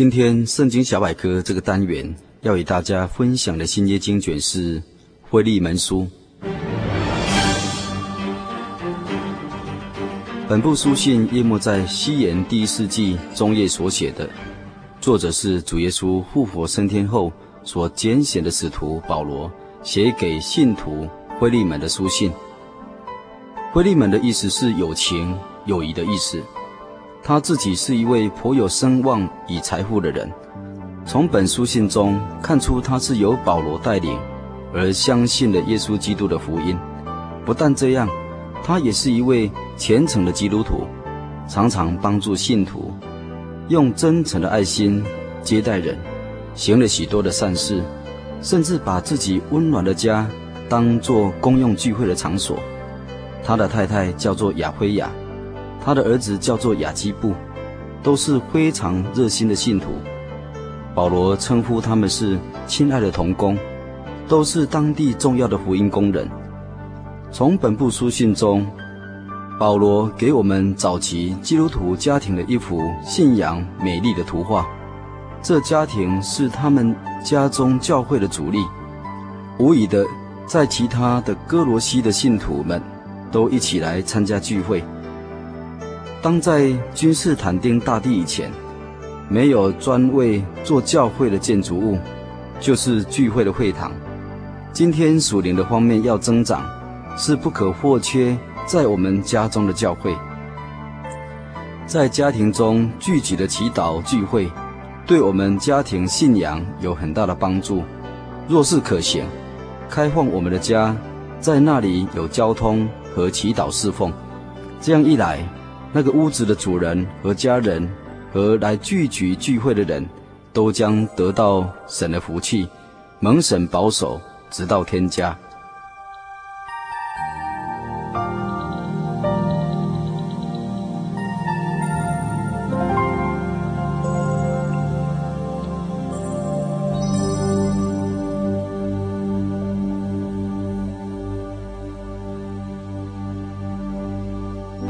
今天圣经小百科这个单元要与大家分享的新约经卷是腓利门书。本部书信约莫在西元第一世纪中叶所写的，作者是主耶稣复活升天后所拣选的使徒保罗写给信徒腓利门的书信。腓利门的意思是有情有义的意思。他自己是一位颇有声望与财富的人，从本书信中看出他是由保罗带领而相信了耶稣基督的福音。不但这样，他也是一位虔诚的基督徒，常常帮助信徒，用真诚的爱心接待人，行了许多的善事，甚至把自己温暖的家当作公用聚会的场所。他的太太叫做亚非雅。他的儿子叫做亚基布，都是非常热心的信徒。保罗称呼他们是亲爱的童工，都是当地重要的福音工人。从本部书信中，保罗给我们早期基督徒家庭的一幅信仰美丽的图画。这家庭是他们家中教会的主力，无疑的，在其他的哥罗西的信徒们都一起来参加聚会。当在君士坦丁大帝以前，没有专为做教会的建筑物，就是聚会的会堂。今天属灵的方面要增长，是不可或缺在我们家中的教会。在家庭中聚集的祈祷聚会，对我们家庭信仰有很大的帮助。若是可行，开放我们的家，在那里有交通和祈祷侍奉，这样一来。那个屋子的主人和家人和来聚集聚会的人，都将得到神的福气，蒙神保守，直到天家。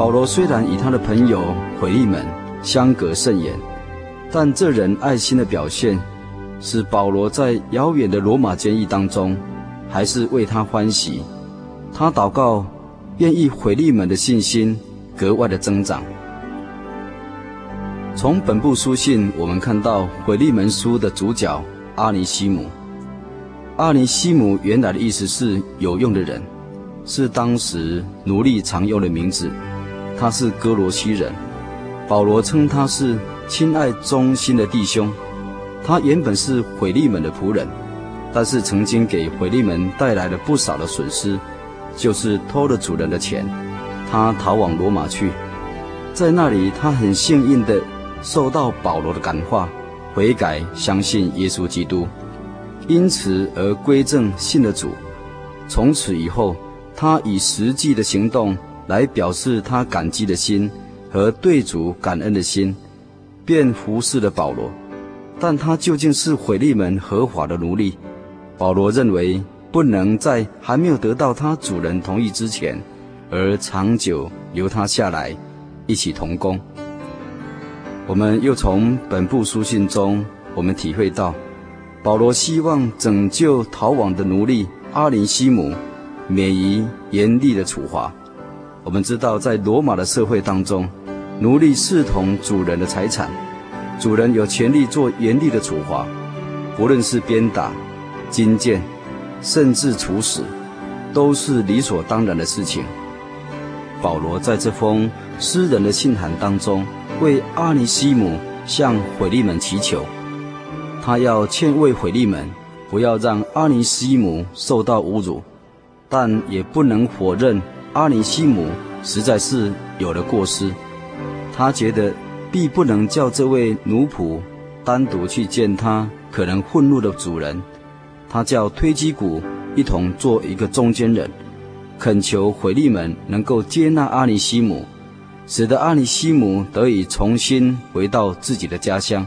保罗虽然与他的朋友腓利门相隔甚远，但这人爱心的表现，使保罗在遥远的罗马监狱当中，还是为他欢喜。他祷告，愿意腓利门的信心格外的增长。从本部书信，我们看到腓利门书的主角阿尼西姆。阿尼西姆原来的意思是有用的人，是当时奴隶常用的名字。他是哥罗西人，保罗称他是亲爱忠心的弟兄。他原本是腓利门的仆人，但是曾经给腓利门带来了不少的损失，就是偷了主人的钱。他逃往罗马去，在那里他很幸运地受到保罗的感化，悔改相信耶稣基督，因此而归正信了主。从此以后，他以实际的行动。来表示他感激的心和对主感恩的心，便服侍了保罗。但他究竟是腓利门合法的奴隶，保罗认为不能在还没有得到他主人同意之前，而长久留他下来一起同工。我们又从本部书信中，我们体会到，保罗希望拯救逃亡的奴隶阿林西姆免于严厉的处罚。我们知道，在罗马的社会当中，奴隶视同主人的财产，主人有权利做严厉的处罚，不论是鞭打、金剑，甚至处死，都是理所当然的事情。保罗在这封私人的信函当中，为阿尼西姆向毁利门祈求，他要劝慰毁利门，不要让阿尼西姆受到侮辱，但也不能否认阿尼西姆实在是有了过失。他觉得必不能叫这位奴仆单独去见他可能愤怒的主人，他叫推基古一同做一个中间人，恳求回利门能够接纳阿尼西姆，使得阿尼西姆得以重新回到自己的家乡。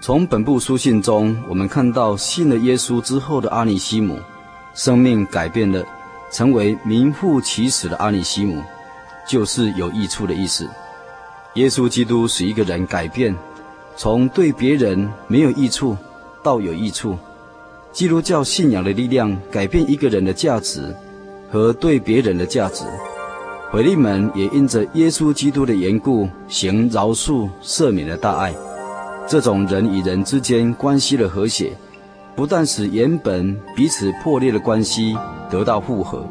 从本部书信中，我们看到信了耶稣之后的阿尼西姆，生命改变了，成为名副其实的阿里西姆，就是有益处的意思。耶稣基督使一个人改变，从对别人没有益处到有益处。基督教信仰的力量改变一个人的价值和对别人的价值。回力门也因着耶稣基督的缘故，行饶恕赦免的大爱。这种人与人之间关系的和谐，不但使原本彼此破裂的关系得到复合，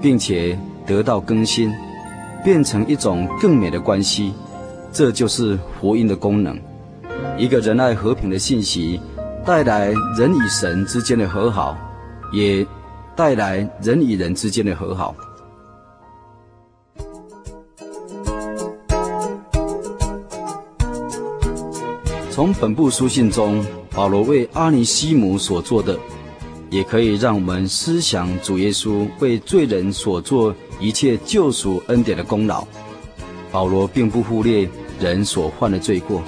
并且得到更新，变成一种更美的关系。这就是福音的功能。一个仁爱和平的信息，带来人与神之间的和好，也带来人与人之间的和好。从本部书信中，保罗为阿尼西姆所做的，也可以让我们思想主耶稣为罪人所做一切救赎恩典的功劳。保罗并不忽略人所犯的罪过，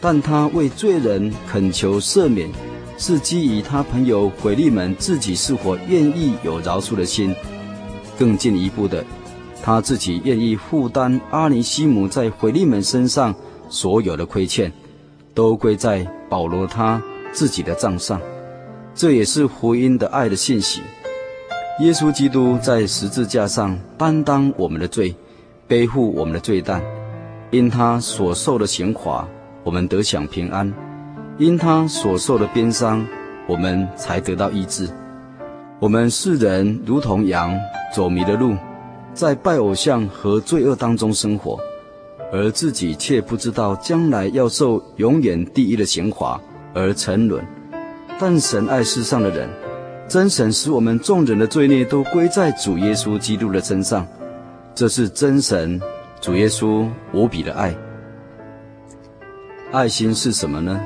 但他为罪人恳求赦免，是基于他朋友腓利门自己是否愿意有饶恕的心。更进一步的，他自己愿意负担阿尼西姆在腓利门身上所有的亏欠。都归在保罗他自己的账上，这也是福音的爱的信息。耶稣基督在十字架上担当我们的罪，背负我们的罪担，因他所受的刑罚，我们得享平安；因他所受的鞭伤，我们才得到医治。我们世人如同羊走迷了路，在拜偶像和罪恶当中生活。而自己却不知道将来要受永远地狱的刑罚而沉沦，但神爱世上的人，真神使我们众人的罪孽都归在主耶稣基督的身上，这是真神主耶稣无比的爱。爱心是什么呢？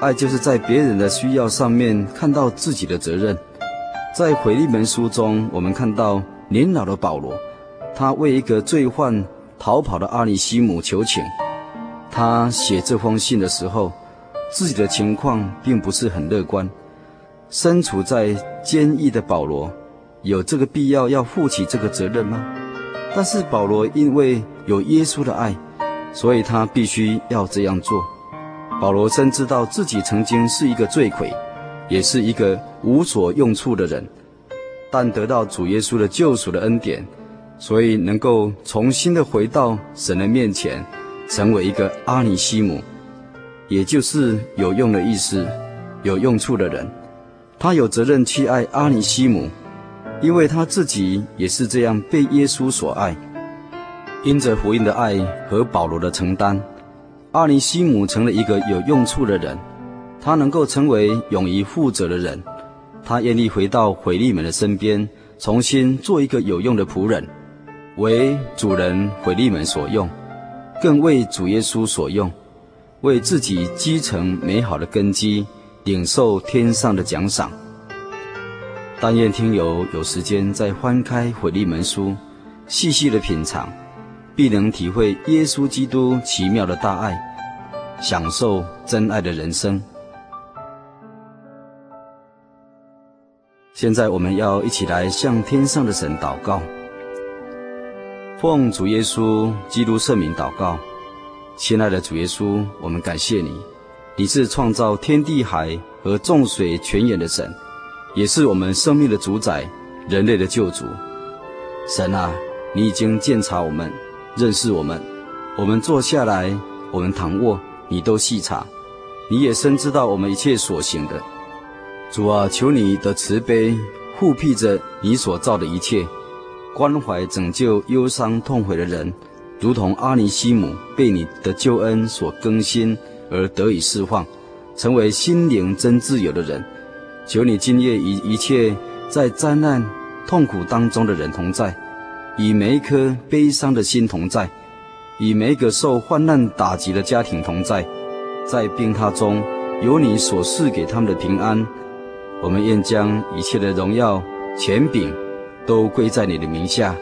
爱就是在别人的需要上面看到自己的责任。在腓利门书中，我们看到年老的保罗，他为一个罪犯。逃跑的阿尼西姆求情，他写这封信的时候，自己的情况并不是很乐观。身处在监狱的保罗，有这个必要要负起这个责任吗？但是保罗因为有耶稣的爱，所以他必须要这样做。保罗深知道自己曾经是一个罪魁，也是一个无所用处的人，但得到主耶稣的救赎的恩典。所以能够重新的回到神的面前，成为一个阿尼西姆，也就是有用的意思，有用处的人。他有责任去爱阿尼西姆，因为他自己也是这样被耶稣所爱。因着福音的爱和保罗的承担，阿尼西姆成了一个有用处的人。他能够成为勇于负责的人，他愿意回到腓利门的身边，重新做一个有用的仆人。为主人回力门所用，更为主耶稣所用，为自己积成美好的根基，领受天上的奖赏。但愿听友有时间再翻开回力门书，细细的品尝，必能体会耶稣基督奇妙的大爱，享受真爱的人生。现在我们要一起来向天上的神祷告。奉主耶稣基督圣名祷告，亲爱的主耶稣，我们感谢你，你是创造天地海和众水泉源的神，也是我们生命的主宰，人类的救主。神啊，你已经鉴察我们，认识我们，我们坐下来，我们躺卧，你都细察，你也深知道我们一切所行的。主啊，求你的慈悲护庇着你所造的一切。关怀拯救忧伤痛悔的人，如同阿尼西姆被你的救恩所更新而得以释放，成为心灵真自由的人，求你今夜与一切在灾难、痛苦当中的人同在，与每一颗悲伤的心同在，与每一个受患难打击的家庭同在，在病榻中有你所赐给他们的平安。我们愿将一切的荣耀、权柄都归在你的名下，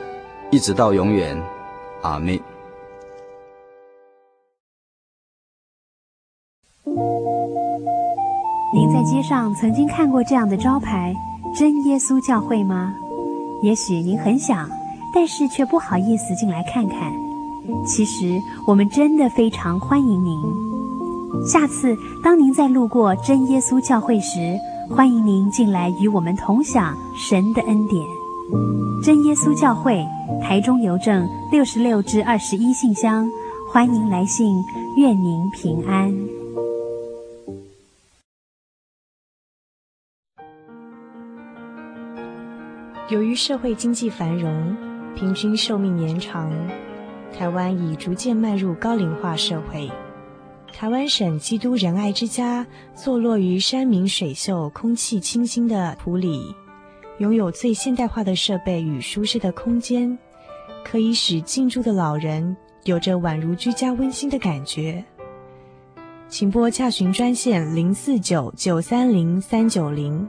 一直到永远。阿弥。您在街上曾经看过这样的招牌“真耶稣教会”吗？也许您很想，但是却不好意思进来看看。其实我们真的非常欢迎您。下次当您再路过真耶稣教会时，欢迎您进来与我们同享神的恩典。真耶稣教会，台中邮政六十六至二十一信箱，欢迎来信，愿您平安。由于社会经济繁荣，平均寿命延长，台湾已逐渐迈入高龄化社会。台湾省基督仁爱之家坐落于山明水秀、空气清新的埔里，拥有最现代化的设备与舒适的空间，可以使进驻的老人有着宛如居家温馨的感觉。请拨洽询专线零四九九三零三九零。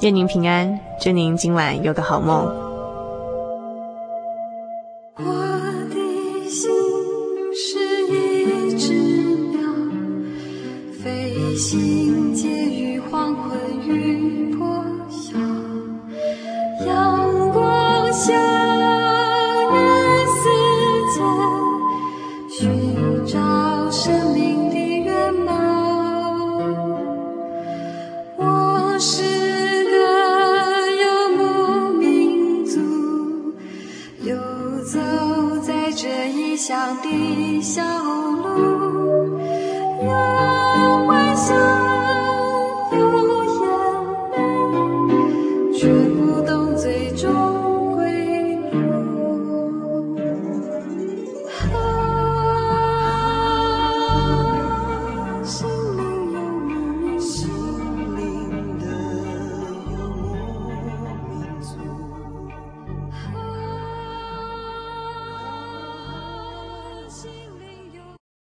愿您平安，祝您今晚有个好梦。